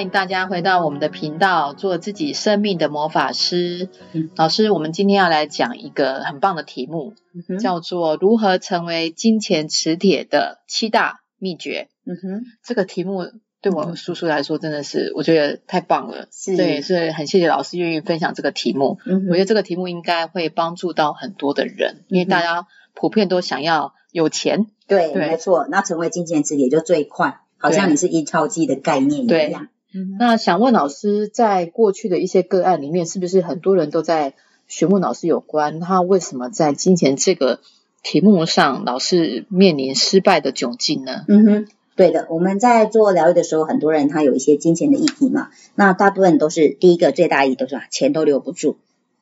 欢迎大家回到我们的频道，做自己生命的魔法师。嗯老师，我们今天要来讲一个很棒的题目，嗯，叫做如何成为金钱磁铁的七大秘诀。嗯哼，这个题目对我嗯叔叔来说真的是，我觉得太棒了。是对，所以很谢谢老师愿意分享这个题目。嗯，我觉得这个题目应该会帮助到很多的人，因为大家普遍都想要有钱。对，对没错，那成为金钱磁铁就最快，好像你是印钞机的概念一对样。嗯，那想问老师，在过去的一些个案里面，是不是很多人都在询问老师有关他为什么在金钱这个题目上老是面临失败的窘境呢？嗯哼。对的，我们在做疗愈的时候，很多人他有一些金钱的议题嘛，那大部分都是第一个最大议题都是啊钱都留不住，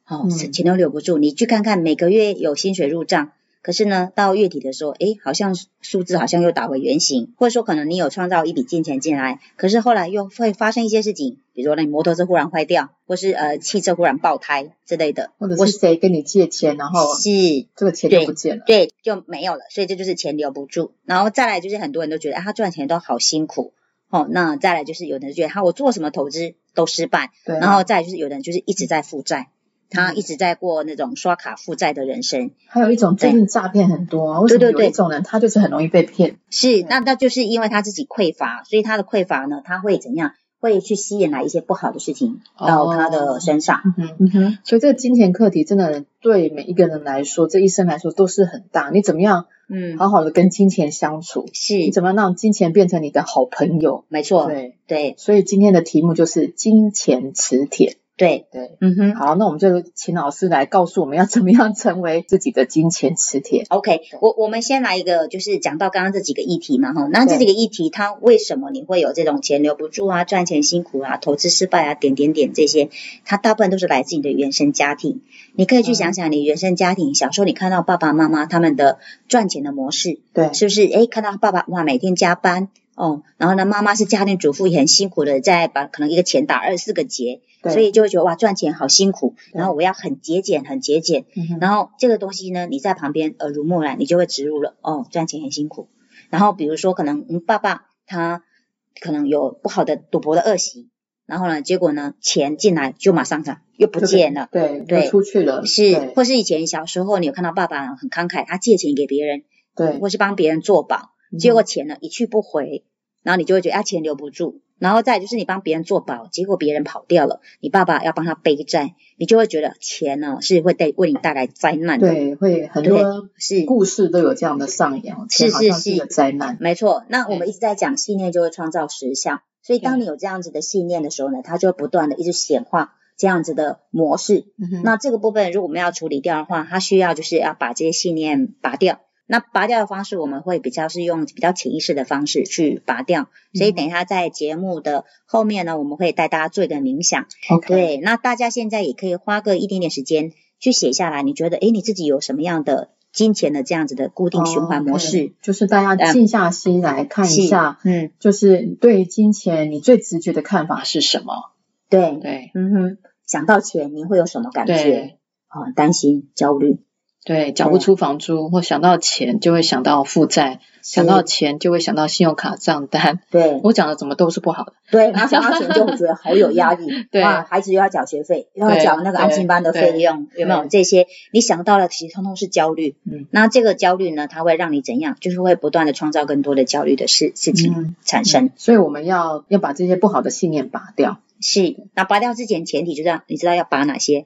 哦，嗯是钱都留不住。你去看看每个月有薪水入账，可是呢，到月底的时候，诶，好像数字好像又打回原形，或者说可能你有创造一笔金钱进来，可是后来又会发生一些事情，比如说你摩托车忽然坏掉，或是呃汽车忽然爆胎之类的，或者是谁跟你借钱，然后是这个钱就不见了？对，就没有了，所以这就是钱留不住。然后再来就是很多人都觉得，啊、他赚钱都好辛苦。哦，那再来就是有的人觉得，他我做什么投资都失败，对啊，然后再来就是有的人就是一直在负债，他嗯一直在过那种刷卡负债的人生。还有一种最近诈骗很多啊，为什么对对对有一种人他就是很容易被骗？是，那那就是因为他自己匮乏，所以他的匮乏呢，他会怎样？会去吸引来一些不好的事情到他的身上。嗯哼，所以这个金钱课题真的对每一个人来说，这一生来说都是很大。你怎么样嗯，好好的跟金钱相处？是你怎么样让金钱变成你的好朋友？没错，对，对所以今天的题目就是金钱磁铁。对，对，嗯哼。好，那我们就请老师来告诉我们要怎么样成为自己的金钱磁铁。OK，我我们先来一个，就是讲到刚刚这几个议题嘛，哈，那这对几个议题，它为什么你会有这种钱留不住啊、赚钱辛苦啊、投资失败啊、点点点这些，它大部分都是来自你的原生家庭。你可以去想想，你原生家庭小时候你看到爸爸妈妈他们的赚钱的模式，对，是不是？诶，看到爸爸哇每天加班哦，然后呢妈妈是家庭主妇，也很辛苦的在把可能一个钱打二十四个结，所以就会觉得哇赚钱好辛苦，然后我要很节俭，很节俭。嗯然后这个东西呢，你在旁边耳濡目染，你就会植入了哦，赚钱很辛苦。然后比如说，可能嗯爸爸他可能有不好的赌博的恶习，然后呢，结果呢钱进来就马上涨又不见了，对，对就出去了，是或是以前小时候你有看到爸爸很慷慨，他借钱给别人，对，或是帮别人做保，嗯结果钱呢一去不回，然后你就会觉得啊钱留不住。然后再就是你帮别人做保，结果别人跑掉了，你爸爸要帮他背债，你就会觉得钱呢是会带为你带来灾难的。对，会很多是故事都有这样的上演，是是一个灾难。没错，那我们一直在讲信念就会创造实相，所以当你有这样子的信念的时候呢，它就会不断的一直显化这样子的模式。嗯那这个部分如果我们要处理掉的话，它需要就是要把这些信念拔掉。那拔掉的方式，我们会比较是用比较潜意识的方式去拔掉。所以等一下在节目的后面呢，我们会带大家做一个冥想。OK，对，那大家现在也可以花个一点点时间去写下来，你觉得诶你自己有什么样的金钱的这样子的固定循环模哦式就是大家静下心来看一下，嗯，就是对于金钱你最直觉的看法是什么？对，对嗯哼，想到钱，你会有什么感觉？对啊、担心、焦虑，对，缴不出房租，或想到钱就会想到负债，想到钱就会想到信用卡账单。对我讲的怎么都是不好的。对，然后想到钱就会觉得好有压力，对哇，孩子又要缴学费，又要对缴那个安心班的对费用，有没有对这些？你想到了，其实通通是焦虑。嗯，那这个焦虑呢，它会让你怎样？就是会不断的创造更多的焦虑的事事情嗯产生。所以我们要要把这些不好的信念拔掉。是，那拔掉之前，前提就是要你知道要拔哪些。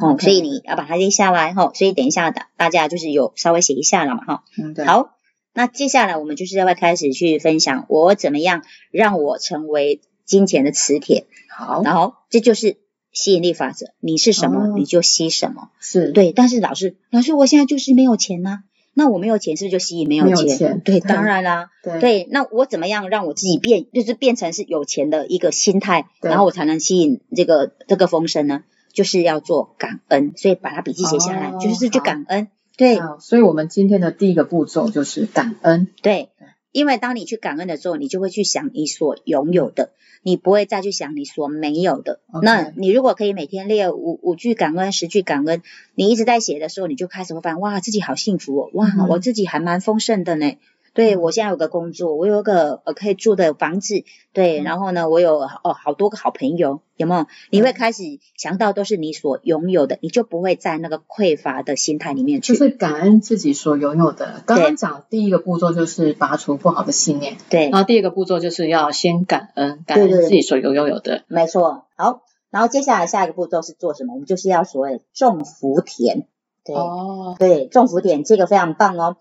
哦所以你要把它列下来哈、所以等一下的大家就是有稍微写一下了嘛哈、嗯，对。好，那接下来我们就是要会开始去分享我怎么样让我成为金钱的磁铁，好，然后这就是吸引力法则，你是什么、哦你就吸什么。是，对，但是老师，老师我现在就是没有钱呐、那我没有钱是不是就吸引没有没有钱？对，当然啦。对对，那我怎么样让我自己变，就是变成是有钱的一个心态，然后我才能吸引这个这个风声呢？就是要做感恩，所以把它笔记写下来，哦就是去好感恩。对所以我们今天的第一个步骤就是感恩。对，因为当你去感恩的时候，你就会去想你所拥有的，你不会再去想你所没有的。那你如果可以每天列五五句感恩、十句感恩，你一直在写的时候，你就开始会发现，哇，自己好幸福哦，哇，嗯我自己还蛮丰盛的呢。对我现在有个工作，我有一个呃可以住的房子，对，嗯然后呢，我有哦好多个好朋友，有没有？你会开始想到都是你所拥有的，你就不会在那个匮乏的心态里面去。就是感恩自己所拥有的。刚刚讲第一个步骤就是拔除不好的信念，对然，后第二个步骤就是要先感恩，感恩自己所拥有的。没错。好，然后接下来下一个步骤是做什么？我们就是要所谓种福田。对，哦，对，种福田这个非常棒哦。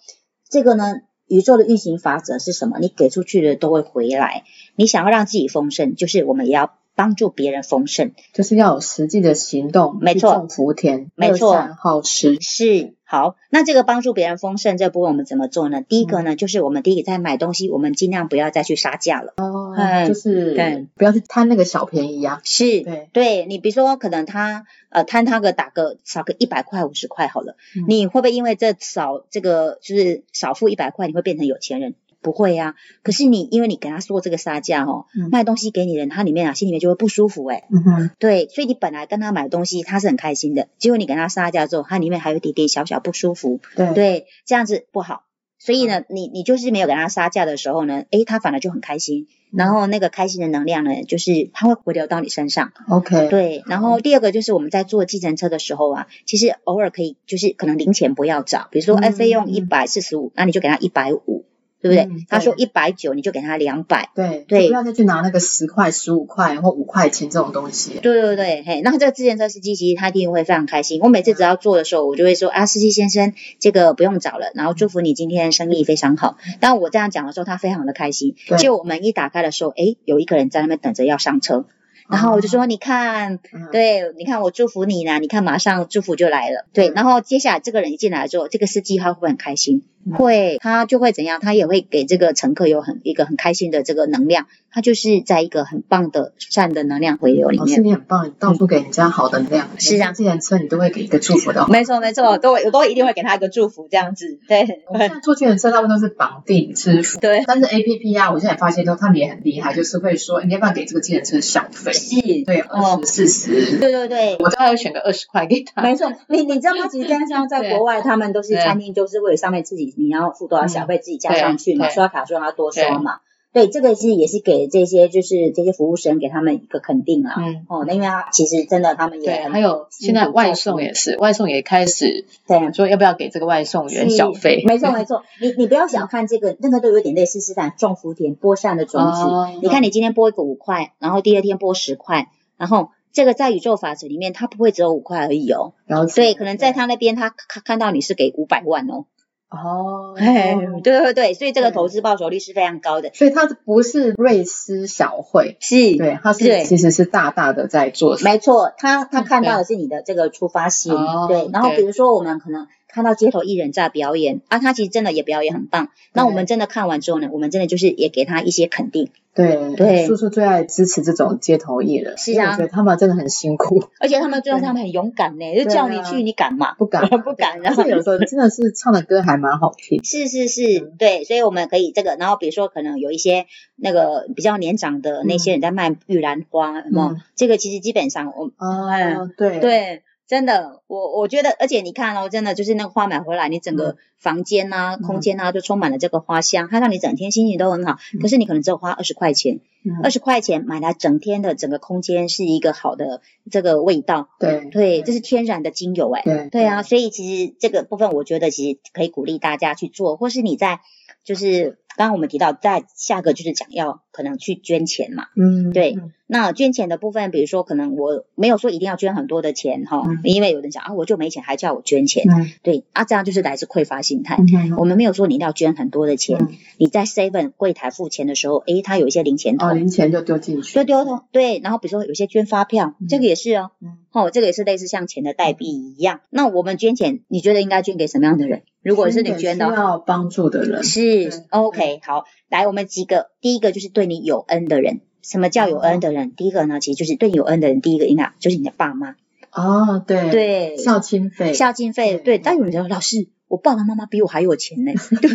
这个呢，宇宙的运行法则是什么？你给出去的都会回来。你想要让自己丰盛，就是我们也要帮助别人丰盛。就是要有实际的行动，没错种福田，没错好吃。是好，那这个帮助别人丰盛这部分我们怎么做呢？第一个呢，就是我们第一个在买东西，我们尽量不要再去杀价了。哦嗯就是对不要去贪那个小便宜啊。是，对，对你比如说可能他呃贪他个打个少个一百块五十块好了，嗯你会不会因为这少这个就是少付一百块，你会变成有钱人？不会呀、可是你因为你给他说这个杀价哦，嗯。卖东西给你的人，他里面啊心里面就会不舒服哎、嗯哼，对，所以你本来跟他买东西，他是很开心的，结果你给他杀价之后，他里面还有一点点小小不舒服，对。对，这样子不好。所以呢，你你就是没有给他杀价的时候呢，诶，他反而就很开心，然后那个开心的能量呢，就是他会回流到你身上。，OK，对，然后第二个就是我们在坐计程车的时候啊，其实偶尔可以就是可能零钱不要找，比如说哎嗯费用嗯。一百四十五，那你就给他一百五，对不对？嗯他说一百九，你就给他两百。对对不要再去拿那个十块、十五块或五块钱这种东西。对对对，嘿，那这个自行车司机其实他一定会非常开心。我每次只要做的时候，我就会说啊，司机先生，这个不用找了，然后祝福你今天生意非常好。当我这样讲的时候，他非常的开心。对就我们一打开的时候，哎，有一个人在那边等着要上车，然后我就说，你看，嗯，对，你看我祝福你呢，你看马上祝福就来了。对，然后接下来这个人一进来之后，这个司机他会不会很开心？嗯会，他就会怎样？他也会给这个乘客有很一个很开心的这个能量，他就是在一个很棒的善的能量回流里老师面。你很棒，到处给人家好能量。是啊自行车你都会给一个祝福的。没错没错，都我都一定会给他一个祝福，这样子。对我们现在做计程车大部分都是绑定支付，对，但是 A P P 啊，我现在发现都他们也很厉害，就是会说你要不要给这个计程车小费？是，对，哦二十、四十，对对对。我大概会选个二十块给他。没错，你你知道吗？其实现 在像在国外，他们都是餐厅，就是为了上面自己你要付多少小费，自己加上去嘛，刷卡说要多刷嘛。对，这个是也是给这些就是这些服务生给他们一个肯定啦。嗯，哦，那因为他其实真的他们也对，还有现在外送也是，外送也开始对说要不要给这个外送员小费？没错 没错，你你不要小看这个，那个都有点类似是在种福田播善的种子。哦你看你今天播一个五块，然后第二天播十块，然后这个在宇宙法则里面，它不会只有五块而已哦。然后对，可能在他那边他看看到你是给五百万哦。哦，哎，对对对，所以这个投资报酬率是非常高的。所以它不是瑞思小惠，是，对，它对是其实是大大的在做。没错，他他嗯看到的是你的这个出发心，哦对。然后比如说我们可能看到街头艺人在表演啊，他其实真的也表演很棒。那我们真的看完之后呢，我们真的就是也给他一些肯定，对对。叔叔最爱支持这种街头艺人，是啊。我觉得他们真的很辛苦，而且他们最后他们很勇敢呢，就叫你去，你敢吗？不敢。不敢，然后有时候真的是唱的歌还蛮好听。是是是，对，所以我们可以这个，然后比如说可能有一些那个比较年长的那些人在卖玉兰花，有没有？嗯。这个其实基本上我哦，对，对，真的，我我觉得，而且你看哦，真的就是那个花买回来，你整个房间啊、嗯。空间啊，就充满了这个花香，它让你整天心情都很好。可是你可能只有花二十块钱，嗯。二十块钱买来整天的整个空间是一个好的这个味道，对对，这是天然的精油哎，对。对啊，所以其实这个部分我觉得其实可以鼓励大家去做，或是你在就是刚刚我们提到，在下个就是讲要可能去捐钱嘛，嗯，对。嗯那捐钱的部分，比如说可能我没有说一定要捐很多的钱哈，嗯因为有人讲啊我就没钱还叫我捐钱，嗯对啊这样就是来自匮乏心态。嗯我们没有说你一定要捐很多的钱，嗯你在 Seven 柜台付钱的时候，诶，他有一些零钱哦，零钱就丢进去，就丢通对，然后比如说有些捐发票，嗯这个也是哦，嗯哦，这个也是类似像钱的代币一样。那我们捐钱，你觉得应该捐给什么样的人？如果是你捐的需，要帮助的人，是 OK 好，来我们几个，第一个就是对你有恩的人。什么叫有恩的人？第一个呢，其实就是对你有恩的人，第一个应该就是你的爸妈，哦，对，对，孝亲费，孝敬费，对。对。但有人说，老师，我爸爸妈妈比我还有钱呢，对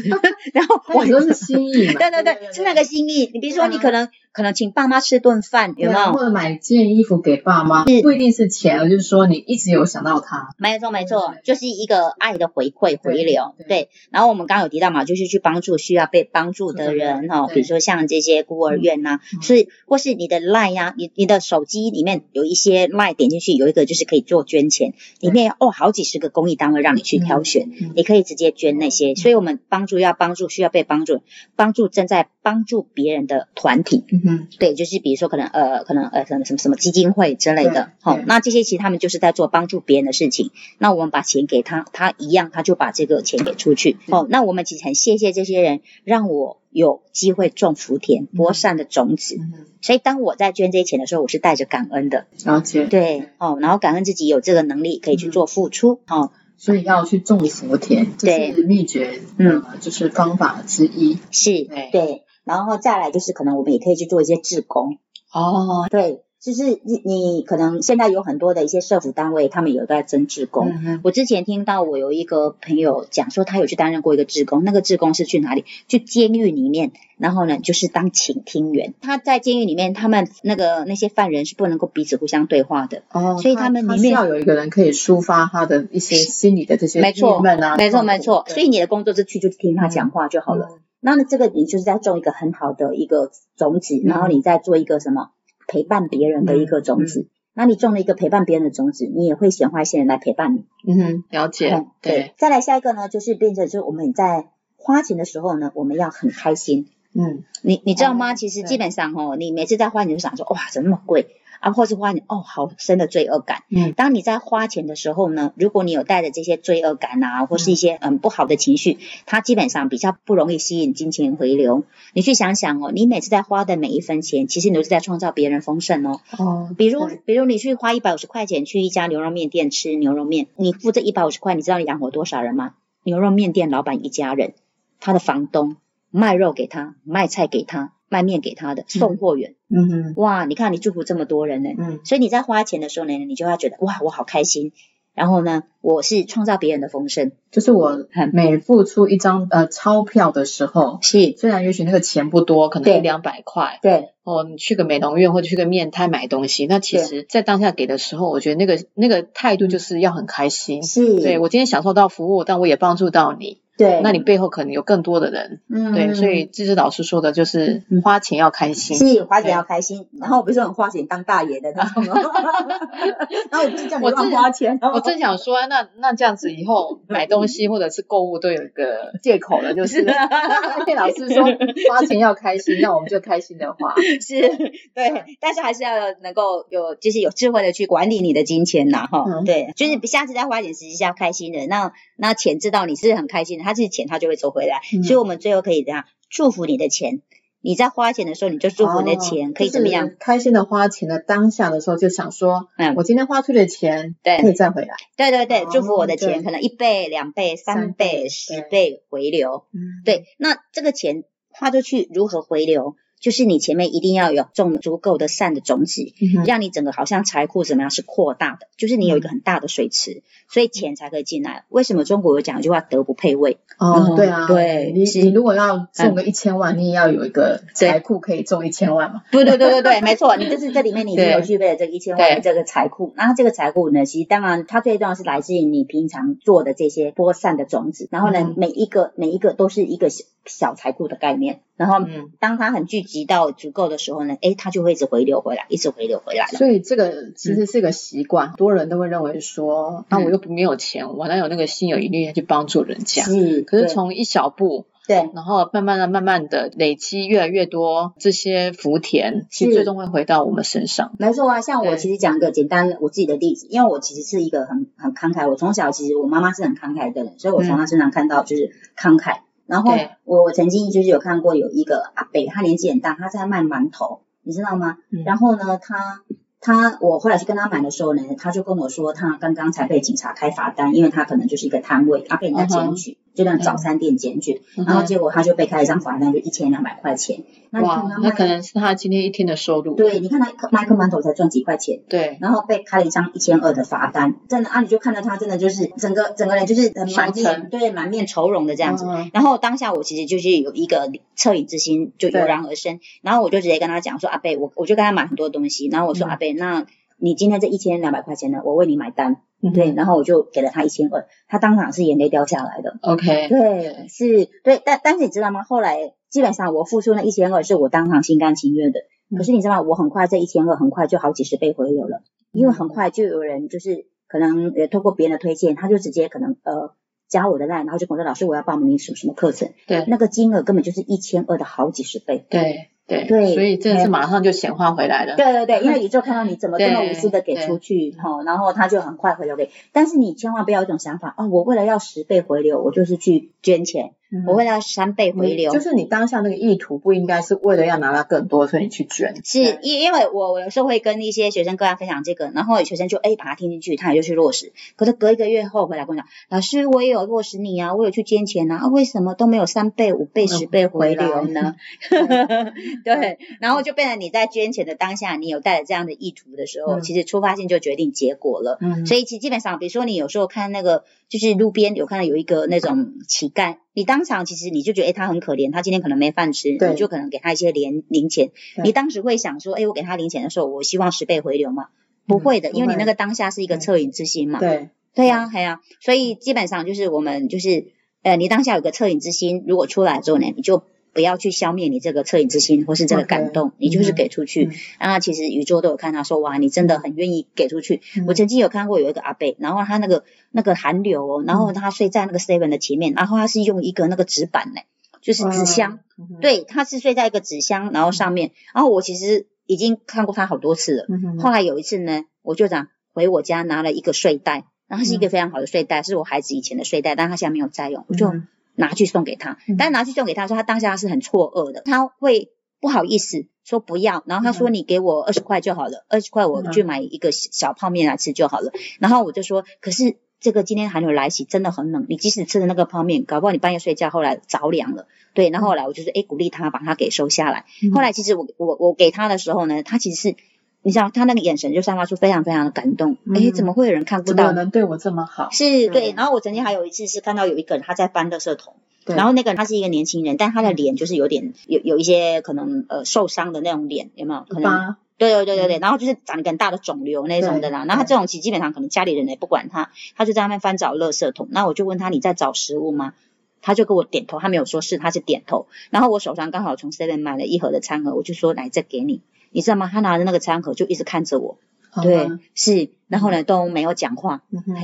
然后我都是心意嘛？对对对，是那个心意。你比如说，你可能可能请爸妈吃顿饭，有没有？或者买件衣服给爸妈，不一定是钱，而就是说你一直有想到他。没错，没错，就是一个爱的回馈回流。对对，然后我们刚刚有提到嘛，就是去帮助需要被帮助的人哈，比如说像这些孤儿院呐、是或是你的 line 呀、你你的手机里面有一些 line 点进去，有一个就是可以做捐钱，里面哦好几十个公益单位让你去挑选，嗯你可以直接捐那些。所以我们帮助要帮助需要被帮助，帮助正在帮助别人的团体。嗯哼，对，就是比如说可能呃可能呃什么什么什么基金会之类的对，好、对那这些其实他们就是在做帮助别人的事情。那我们把钱给他，他一样他就把这个钱给出去。哦，那我们其实很谢谢这些人，让我有机会种福田、播善的种子。嗯，所以当我在捐这些钱的时候，我是带着感恩的，了解。对，哦，然后感恩自己有这个能力可以去做付出，哦，所以要去种福田，这是秘诀，嗯呃，就是方法之一。是，对。对，然后再来就是可能我们也可以去做一些志工，哦，对，就是你你可能现在有很多的一些社福单位，他们有在征志工。嗯，我之前听到我有一个朋友讲说，他有去担任过一个志工，那个志工是去哪里？去监狱里面，然后呢，就是当倾听员。他在监狱里面，他们那个那些犯人是不能够彼此互相对话的。哦，所以他们里面需要有一个人可以抒发他的一些心理的这些没错没错，没错。所以你的工作是去就听他讲话就好了。嗯那，这个你就是在种一个很好的一个种子，然后你再做一个什么陪伴别人的一个种子。那你种了一个陪伴别人的种子，你也会显化一些人来陪伴你。嗯哼，了解嗯，对，，再来下一个呢，就是变成就是我们在花钱的时候呢，我们要很开心。嗯，你你知道吗？其实基本上哦，你每次在花钱就想说，哇，怎么那么贵啊？或是花你哦，好深的罪恶感。嗯，当你在花钱的时候呢，如果你有带着这些罪恶感啊，或是一些嗯不好的情绪，它基本上比较不容易吸引金钱回流。你去想想哦，你每次在花的每一分钱，其实你都是在创造别人丰盛哦。哦，比如，比如你去花一百五十块钱去一家牛肉面店吃牛肉面，你付这一百五十块，你知道你养活多少人吗？牛肉面店老板一家人，他的房东卖肉给他，卖菜给他，卖面给他的送货员，嗯哼，哇，你看你祝福这么多人呢，嗯。所以你在花钱的时候呢，你就要觉得哇，我好开心。然后呢，我是创造别人的丰盛，就是我嗯每付出一张呃钞票的时候，是。虽然也许那个钱不多，可能一两百块。对，哦，你去个美容院或者去个面摊买东西，那其实，在当下给的时候，我觉得那个那个态度就是要很开心。是，对我今天享受到服务，但我也帮助到你，对，那你背后可能有更多的人。嗯对，所以这是老师说的，就是嗯花钱要开心。是花钱要开心，然后我不是很花钱当大爷的那种，然后我不是叫你我乱正花钱，我正想说，那那这样子以后买东西或者是购物都有一个借口了，就是 被老师说花钱要开心，那我们就开心的花。是 对，但是还是要能够有，就是有智慧的去管理你的金钱呐，哈、嗯对，就是下次再花钱，实际是要开心的。那那钱知道你是很开心的，它是钱，它就会走回来。嗯所以我们最后可以这样祝福你的钱。你在花钱的时候，你就祝福你的钱、哦可以怎么样？？就是开心的花钱的当下的时候，就想说，嗯我今天花出的钱对可以再回来。对对对，哦祝福我的对钱可能一倍、两倍、三三倍倍、十倍回流。嗯，对，那这个钱花出去如何回流？就是你前面一定要有种足够的善的种子，嗯让你整个好像财库怎么样是扩大的，就是你有一嗯个很大的水池，所以钱才可以进来。为什么中国有讲一句话“德不配位哦，嗯对啊，你对你你如果要中个一千万，你也要有一个对财库可以中一千万嘛。”？对对对对对，没错，你就是这里面你已经有具备了这个一千万的这个财库。然后这个财库呢，其实当然它最重要是来自于你平常做的这些播散的种子，然后呢，嗯每一个每一个都是一个小小财库的概念。然后嗯，当它很聚集到足够的时候呢，哎，它就会一直回流回来，一直回流回来了。所以这个其实是个习惯，很多人都会认为说，那嗯我又没有钱，我哪有那个心有余力去帮助人家？是，可是从一小步，对然后慢慢的、慢慢的累积越来越多这些福田，其实最终会回到我们身上。没错啊，像我其实讲一个简单我自己的例子，因为我其实是一个很很慷慨，我从小其实我妈妈是很慷慨的人，所以我从她身上看到就是慷慨。然后我我曾经就是有看过有一个阿伯，他年纪很大，他在卖馒头，你知道吗？嗯然后呢，他他我后来去跟他买的时候呢，他就跟我说他刚刚才被警察开罚单，因为他可能就是一个摊位，他被人家检举。就那早餐店检举，然后结果他就被开一张罚单，就一千两百块钱。那你看哇他，那可能是他今天一天的收入。对，你看他卖颗馒头才赚几块钱。对，然后被开了一张一千二的罚单，真的啊，你就看到他真的就是整个整个人就是呃满面对满面愁容的这样子。嗯然后当下我其实就是有一个恻隐之心就油然而生，然后我就直接跟他讲说阿贝，我我就跟他买很多东西，然后我说、嗯阿贝，那你今天这一千两百块钱呢，我为你买单，嗯对，然后我就给了他一千二，他当场是眼泪掉下来的，，OK，对，是，对，但但是你知道吗？后来基本上我付出那一千二是我当场心甘情愿的，嗯。可是你知道吗？我很快这一千二很快就好几十倍回流了，因为很快就有人就是可能也透过别人的推荐，他就直接可能呃加我的 line，然后就跟我说老师我要报名你什么什么课程，对。那个金额根本就是一千二的好几十倍。对对对所以真的是马上就显化回来了。对对对，因为宇宙看到你怎么这么无私的给出去，哈，然后他就很快回流给。但是你千万不要有一种想法，哦，我为了要十倍回流，我就是去捐钱，嗯我为了要三倍回流，就是你当下那个意图不应该是为了要拿到更多，所以你去捐。是因因为我我有时候会跟一些学生个案分享这个，然后有学生就哎把它听进去，他也就去落实。可是隔一个月后回来跟我讲，老师我也有落实你啊，我有去捐钱啊，啊为什么都没有三倍、五倍、十倍回流呢？对，然后就变成你在捐钱的当下，你有带着这样的意图的时候，嗯其实出发性就决定结果了。嗯所以其实基本上，比如说你有时候看那个，就是路边有看到有一个那种乞丐，你当场其实你就觉得，哎，他很可怜，他今天可能没饭吃，你就可能给他一些零零钱。你当时会想说，哎，我给他零钱的时候，我希望十倍回流吗？不会的，因为你那个当下是一个恻隐之心嘛。对，对呀、对呀、所以基本上就是我们就是，呃，你当下有个恻隐之心，如果出来之后呢，你就不要去消灭你这个恻隐之心或是这个感动，你就是嗯给出去。嗯那其实宇宙都有看到说，哇，你真的很愿意给出去。嗯。我曾经有看过有一个阿伯，然后他那个那个寒流哦，然后他睡在那个 seven 的前面，然后他是用一个那个纸板嘞，就是纸箱，嗯，对，他是睡在一个纸箱，然后上面，然后我其实已经看过他好多次了。嗯后来有一次呢，我就讲回我家拿了一个睡袋，然后是一个非常好的睡袋，是我孩子以前的睡袋，但他现在没有在用，我就嗯拿去送给他。嗯但拿去送给他说，他当下是很错愕的，他会不好意思说不要，然后他说嗯你给我二十块就好了，二十块我去买一个小小泡面来吃就好了。然后我就说，可是。这个今天寒流来袭，真的很冷。你即使吃的那个泡面，搞不好你半夜睡觉，后来着凉了。对，然后后来我就是哎鼓励他把它给收下来。嗯后来其实我我我给他的时候呢，他其实是你知道他那个眼神就散发出非常非常的感动。嗯哎、怎么会有人看不到？能对我这么好？是对对。然后我曾经还有一次是看到有一个人他在翻垃圾桶，然后那个人他是一个年轻人，但他的脸就是有点有有一些可能呃受伤的那种脸，有没有？可能疤，对对对对对，然后就是长很大的肿瘤那种的啦。对然后他这种其实基本上可能家里人也不管他，他就在外面翻找垃圾桶。那我就问他你在找食物吗？他就给我点头，他没有说是，他是点头。然后我手上刚好从 Seven 买了一盒的餐盒，我就说来这给你，你知道吗？他拿着那个餐盒就一直看着我，对，是，然后呢都没有讲话。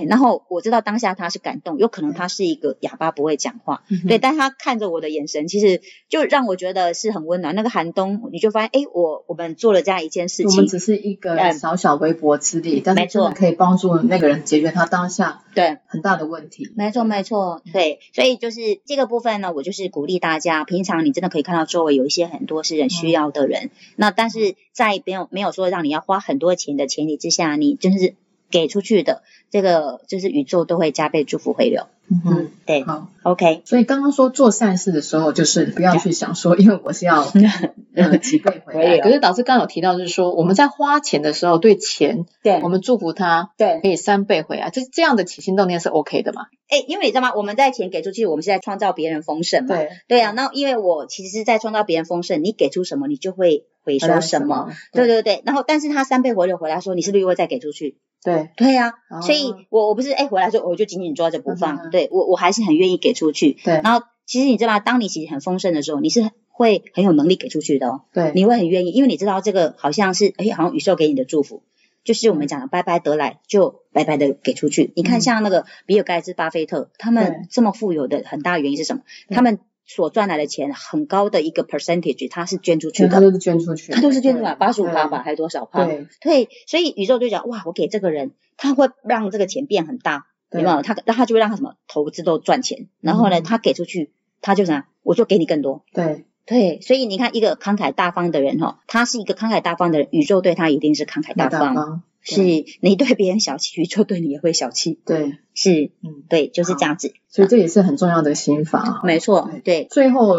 然后我知道当下他是感动，有可能他是一个哑巴不会讲话，嗯对，但他看着我的眼神，其实就让我觉得是很温暖。那个寒冬，你就发现，哎，我我们做了这样一件事情，我们只是一个嗯。小小微薄之力，但没错。是真的可以帮助那个人解决他当下对，很大的问题。没错没错，对，所以就是这个部分呢，我就是鼓励大家，平常你真的可以看到周围有一些很多是人需要的人，那但是在没有没有说让你要花很多钱的前提之下，你就是给出去的这个，就是宇宙都会加倍祝福回流。嗯哼，嗯，对好。，OK，所以刚刚说做善事的时候，就是不要去想说，因为我是要 呃几倍回来。可是导师刚刚有提到，就是说我们在花钱的时候，对钱对我们祝福他对，可以三倍回来，这这样的起心动念是 OK 的嘛？哎，因为你知道吗？我们在钱给出去，我们是在创造别人丰盛嘛。对，对啊，那因为我其实是在创造别人丰盛，你给出什么，你就会回收什么。？对对对，然后但是他三倍回流回来说，你是不是又会再给出去？对，对呀、哦所以我我不是哎回来说我就紧紧抓着不放，嗯对我我还是很愿意给出去。对然后其实你知道吗？当你其实很丰盛的时候，你是会很有能力给出去的哦，对，你会很愿意，因为你知道这个好像是哎好像宇宙给你的祝福。就是我们讲的白白得来，就白白的给出去。你看，嗯像那个比尔盖茨、巴菲特，他对们这么富有的很大原因是什么？他们所赚来的钱很高的一个 percentage，他是捐出去的，他都是捐出去，他都是捐出来，八十五趴吧，还是多少趴？对对，所以宇宙就讲，哇，我给这个人，他会让这个钱变很大，有对没有？他那他就会让他什么投资都赚钱，然后呢，嗯他给出去，他就啥，我就给你更多。对对，所以你看，一个慷慨大方的人哈，他是一个慷慨大方的人，宇宙对他一定是慷慨大大方。方，是你对别人小气，宇宙对你也会小气。对，是，嗯，对，就是这样子。所以这也是很重要的心法。没错，对，最后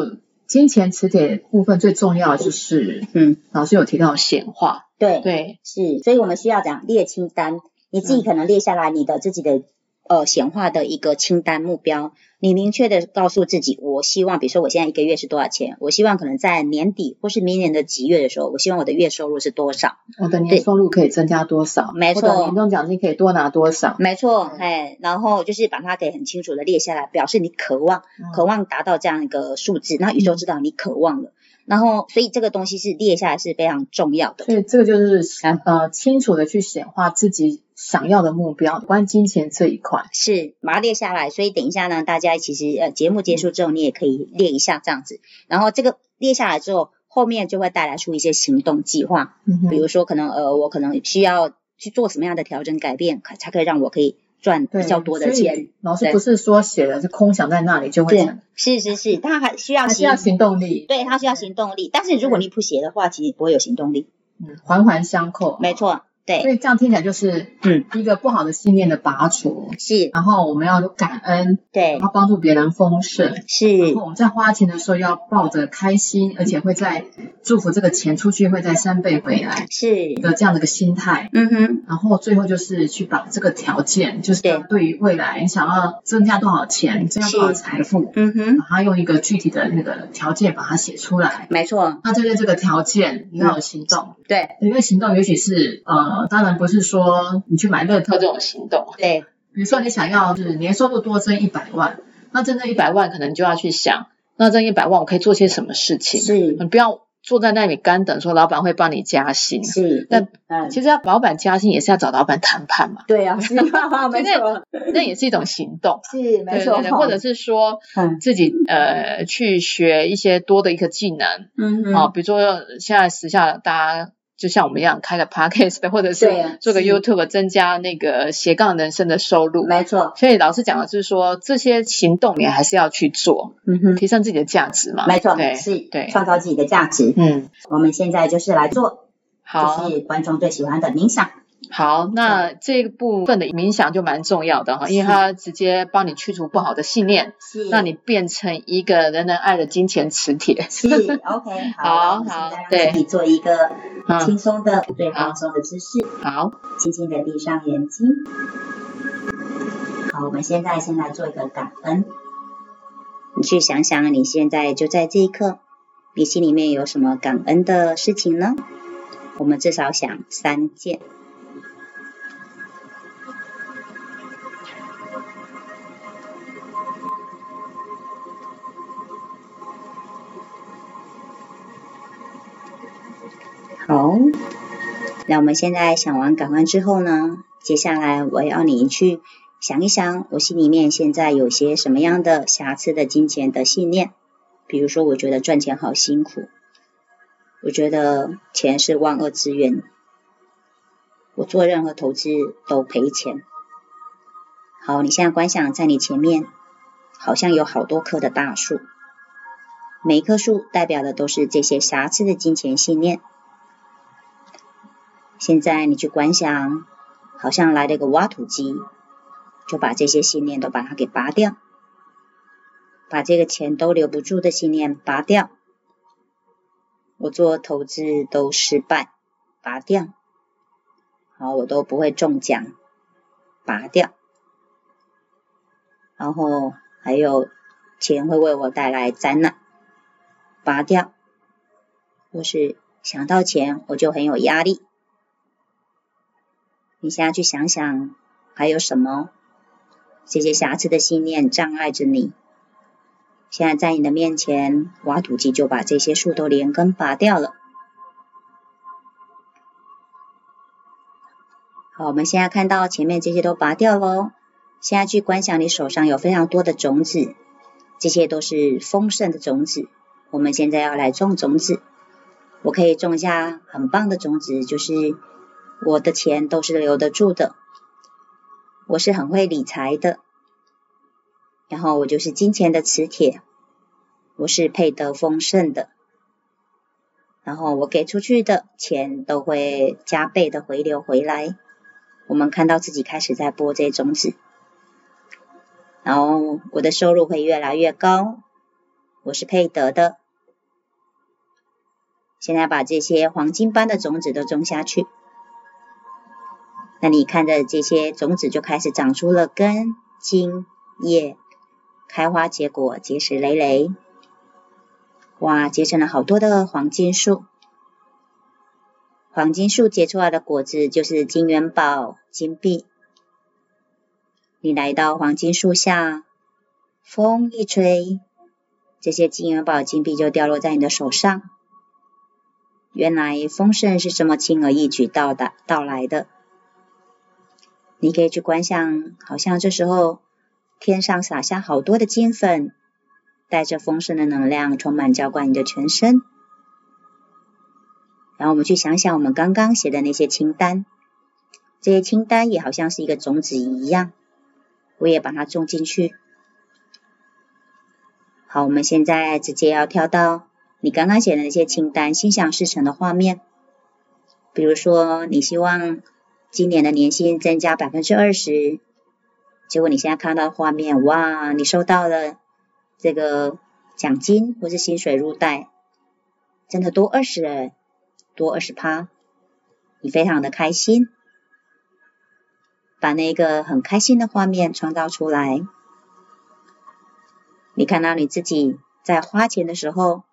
金钱磁铁部分最重要的就是，嗯，老师有提到显化，对，对，是，所以我们需要讲列清单，你自己可能列下来你的自己的呃显化的一个清单目标，你明确的告诉自己，我希望，比如说我现在一个月是多少钱，我希望可能在年底或是明年的几月的时候，我希望我的月收入是多少。我的年收入可以增加多少？没错年终奖金可以多拿多少？没错，哎，然后就是把它给很清楚的列下来，表示你渴望，嗯渴望达到这样一个数字，那宇宙知道你渴望了，然后所以这个东西是列下来是非常重要的。所以这个就是想呃清楚的去显化自己想要的目标，关于金钱这一块。是把它列下来，所以等一下呢，大家其实呃节目结束之后，你也可以列一下这样子，然后这个列下来之后，后面就会带来出一些行动计划，比如说可能呃我可能需要去做什么样的调整改变，才可以让我可以赚比较多的钱。老师不是说写了是空想在那里就会是是是，他还需要行动力，对，他需要行动力，但是如果你不写的话，其实不会有行动力。嗯，环环相扣。没错，对，所以这样听起来就是嗯，一个不好的信念的拔除，是，然后我们要感恩，对。然，后帮助别人丰盛。是。然后我们在花钱的时候要抱着开心，而且会在祝福这个钱出去会再三倍回来是，的这样的一个心态。嗯哼，然后最后就是去把这个条件，就是对。对于未来你想要增加多少钱，增加多少财富，嗯哼，把它用一个具体的那个条件把它写出来。没错，那针对这个条件，你要有行动。对。因为行动也许是呃，当然不是说你去买乐透这种行动，对，比如说你想要是年收入多增一百万，那挣这一百万可能就要去想，那这一百万我可以做些什么事情？是你不要坐在那里干等说老板会帮你加薪。是，但嗯，其实要老板加薪也是要找老板谈判嘛，对啊，是，没错，那也是一种行动。是没错，对对对，或者是说嗯自己呃去学一些多的一个技能嗯啊、比如说现在时下大家就像我们一样开个 podcast，或者是做个 YouTube，增加那个斜杠人生的收入。没错，所以老师讲的就是说，这些行动你还是要去做，嗯哼，提升自己的价值嘛。没错，对是，对创造自己的价值。嗯，我们现在就是来做，好就是观众最喜欢的冥想。好，那这一部分的冥想就蛮重要的哈，因为它直接帮你去除不好的信念，是让你变成一个人人爱的金钱磁铁。是 OK，好好，对自己做一个嗯，轻松的、对放松的姿势，好，轻轻的闭上眼睛。好，我们现在先来做一个感恩。你去想想，你现在就在这一刻，你心里面有什么感恩的事情呢？我们至少想三件。好，那我们现在想完感官之后呢，接下来我要你去想一想，我心里面现在有些什么样的瑕疵的金钱的信念。比如说，我觉得赚钱好辛苦，我觉得钱是万恶之源，我做任何投资都赔钱。好，你现在观想在你前面，好像有好多棵的大树，每一棵树代表的都是这些瑕疵的金钱信念。现在你去观想，好像来了一个挖土机，就把这些信念都把它给拔掉，把这个钱都留不住的信念拔掉。我做投资都失败，拔掉。好，我都不会中奖，拔掉。然后还有钱会为我带来灾难，拔掉。或是想到钱我就很有压力。你现在去想想，还有什么这些瑕疵的信念障碍着你？现在在你的面前，挖土机就把这些树都连根拔掉了。好，我们现在看到前面这些都拔掉喽。现在去观想，你手上有非常多的种子，这些都是丰盛的种子。我们现在要来种种子，我可以种下很棒的种子，就是我的钱都是留得住的，我是很会理财的，然后我就是金钱的磁铁，我是配得丰盛的，然后我给出去的钱都会加倍的回流回来。我们看到自己开始在播这些种子，然后我的收入会越来越高，我是配得的。现在把这些黄金般的种子都种下去，那你看着这些种子就开始长出了根、茎、叶，开花结果，结实累累。哇，结成了好多的黄金树。黄金树结出来的果子就是金元宝、金币。你来到黄金树下，风一吹，这些金元宝、金币就掉落在你的手上。原来丰盛是这么轻而易举到达到来的。你可以去观想，好像这时候天上洒下好多的金粉，带着丰盛的能量，充满浇灌你的全身。然后我们去想想我们刚刚写的那些清单，这些清单也好像是一个种子一样，我也把它种进去。好，我们现在直接要跳到你刚刚写的那些清单心想事成的画面，比如说你希望今年的年薪增加百分之二十，结果你现在看到画面，哇，你收到了这个奖金或是薪水入袋，真的多二十了。多二十趴，你非常的开心，把那个很开心的画面创造出来。你看到你自己在花钱的时候，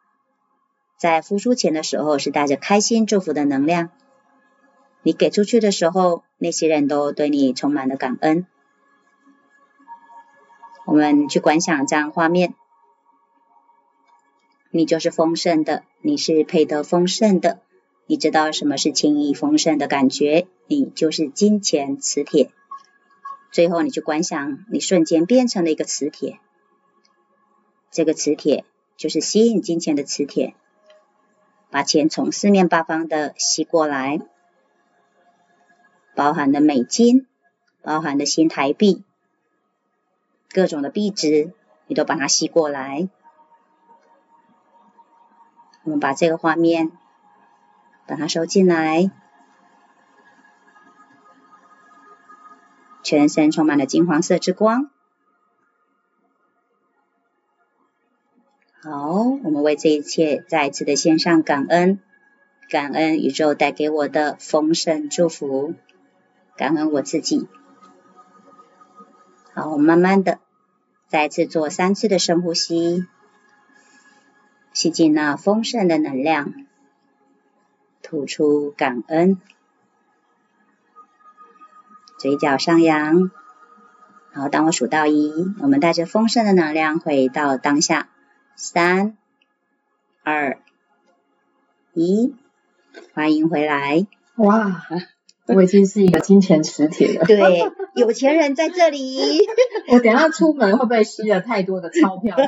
在付出钱的时候是带着开心祝福的能量，你给出去的时候，那些人都对你充满了感恩。我们去观想这样画面，你就是丰盛的，你是配得丰盛的。你知道什么是轻易丰盛的感觉？你就是金钱磁铁。最后，你去观想，你瞬间变成了一个磁铁。这个磁铁就是吸引金钱的磁铁，把钱从四面八方的吸过来，包含的美金，包含的新台币，各种的币值，你都把它吸过来。我们把这个画面。把它收进来，全身充满了金黄色之光。好，我们为这一切再次的献上感恩，感恩宇宙带给我的丰盛祝福，感恩我自己。好，我慢慢的再次做三次的深呼吸，吸进那丰盛的能量。吐出感恩，嘴角上扬。然后当我数到一，我们带着丰盛的能量回到当下。三、二、一，欢迎回来。哇！我已经是一个金钱磁铁了。对，有钱人在这里。我等下出门会不会吸了太多的钞票？是。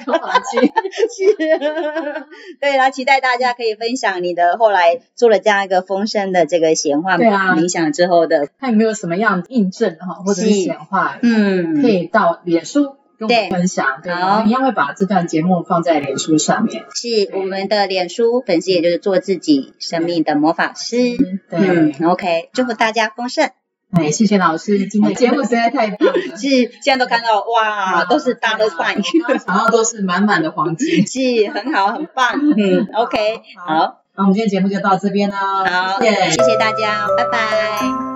对啦，期待大家可以分享你的后来做了这样一个丰盛的这个显化冥想之后的，看有没有什么样印证哈，或者是显化，嗯，可以到脸书。对，分享，好，一样会把这段节目放在脸书上面。是我们的脸书粉丝，也就是做自己生命的魔法师。嗯，OK，祝福大家丰盛。哎，谢谢老师，今天节目实在太棒了。是，现在都看到哇，都是大的饭，然后都是满满的黄金。是，很好，很棒。嗯，OK，好，那我们今天节目就到这边了。好，谢谢大家，拜拜。